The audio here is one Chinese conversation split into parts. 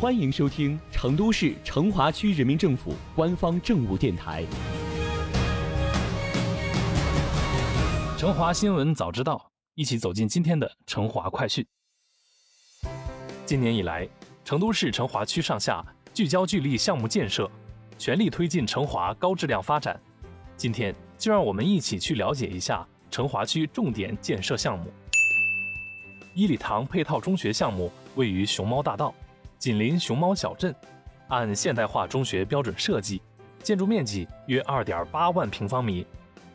欢迎收听成都市成华区人民政府官方政务电台《成华新闻早知道》，一起走进今天的成华快讯。今年以来，成都市成华区上下聚焦聚力项目建设，全力推进成华高质量发展。今天就让我们一起去了解一下成华区重点建设项目。一礼堂配套中学项目位于熊猫大道。紧邻熊猫小镇，按现代化中学标准设计，建筑面积约二点八万平方米。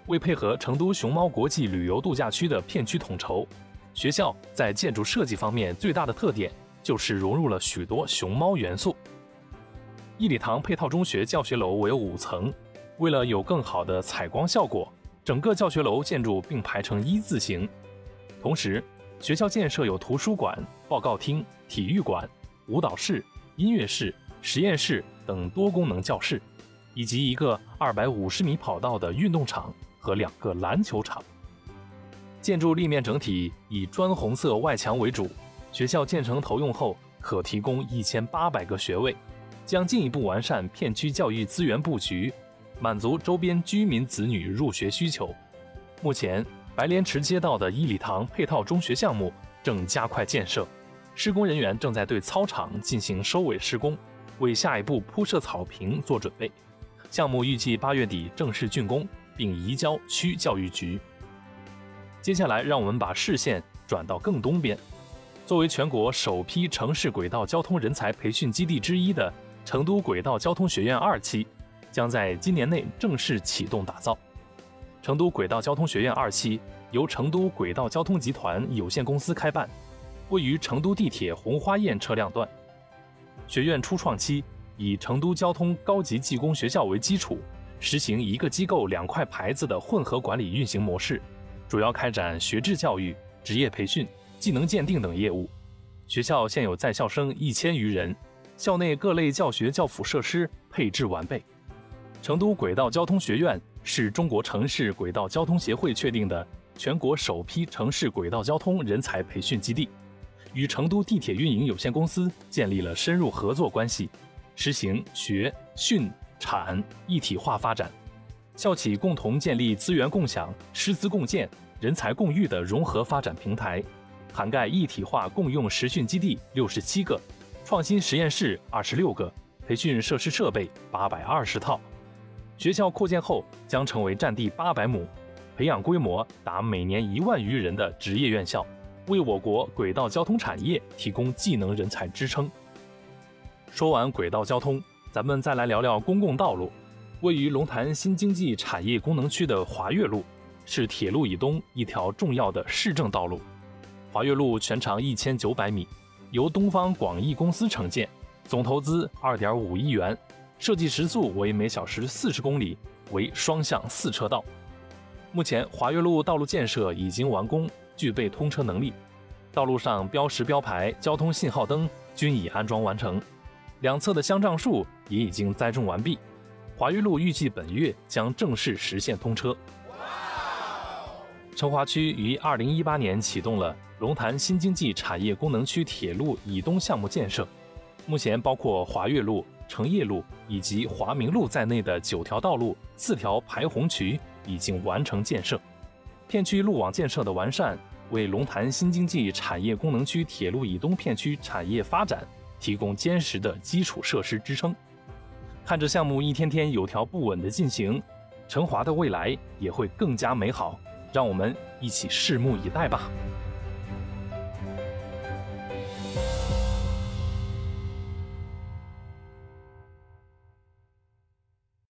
为配合成都熊猫国际旅游度假区的片区统筹，学校在建筑设计方面最大的特点就是融入了许多熊猫元素。一礼堂配套中学教学楼为五层，为了有更好的采光效果，整个教学楼建筑并排成一字形。同时，学校建设有图书馆、报告厅、体育馆。舞蹈室、音乐室、实验室等多功能教室，以及一个二百五十米跑道的运动场和两个篮球场。建筑立面整体以砖红色外墙为主。学校建成投用后，可提供一千八百个学位，将进一步完善片区教育资源布局，满足周边居民子女入学需求。目前，白莲池街道的一礼堂配套中学项目正加快建设。施工人员正在对操场进行收尾施工，为下一步铺设草坪做准备。项目预计八月底正式竣工，并移交区教育局。接下来，让我们把视线转到更东边。作为全国首批城市轨道交通人才培训基地之一的成都轨道交通学院二期，将在今年内正式启动打造。成都轨道交通学院二期由成都轨道交通集团有限公司开办。位于成都地铁红花堰车辆段，学院初创期以成都交通高级技工学校为基础，实行一个机构两块牌子的混合管理运行模式，主要开展学制教育、职业培训、技能鉴定等业务。学校现有在校生一千余人，校内各类教学教辅设施配置完备。成都轨道交通学院是中国城市轨道交通协会确定的全国首批城市轨道交通人才培训基地。与成都地铁运营有限公司建立了深入合作关系，实行学训产一体化发展，校企共同建立资源共享、师资共建、人才共育的融合发展平台，涵盖一体化共用实训基地六十七个，创新实验室二十六个，培训设施设备八百二十套。学校扩建后将成为占地八百亩、培养规模达每年一万余人的职业院校。为我国轨道交通产业提供技能人才支撑。说完轨道交通，咱们再来聊聊公共道路。位于龙潭新经济产业功能区的华岳路，是铁路以东一条重要的市政道路。华岳路全长一千九百米，由东方广义公司承建，总投资二点五亿元，设计时速为每小时四十公里，为双向四车道。目前华岳路道路建设已经完工。具备通车能力，道路上标识标牌、交通信号灯均已安装完成，两侧的香樟树也已经栽种完毕。华岳路预计本月将正式实现通车。成华区于二零一八年启动了龙潭新经济产业功能区铁路以东项目建设，目前包括华岳路、成业路以及华明路在内的九条道路、四条排洪渠已经完成建设。片区路网建设的完善，为龙潭新经济产业功能区铁路以东片区产业发展提供坚实的基础设施支撑。看着项目一天天有条不紊的进行，成华的未来也会更加美好。让我们一起拭目以待吧。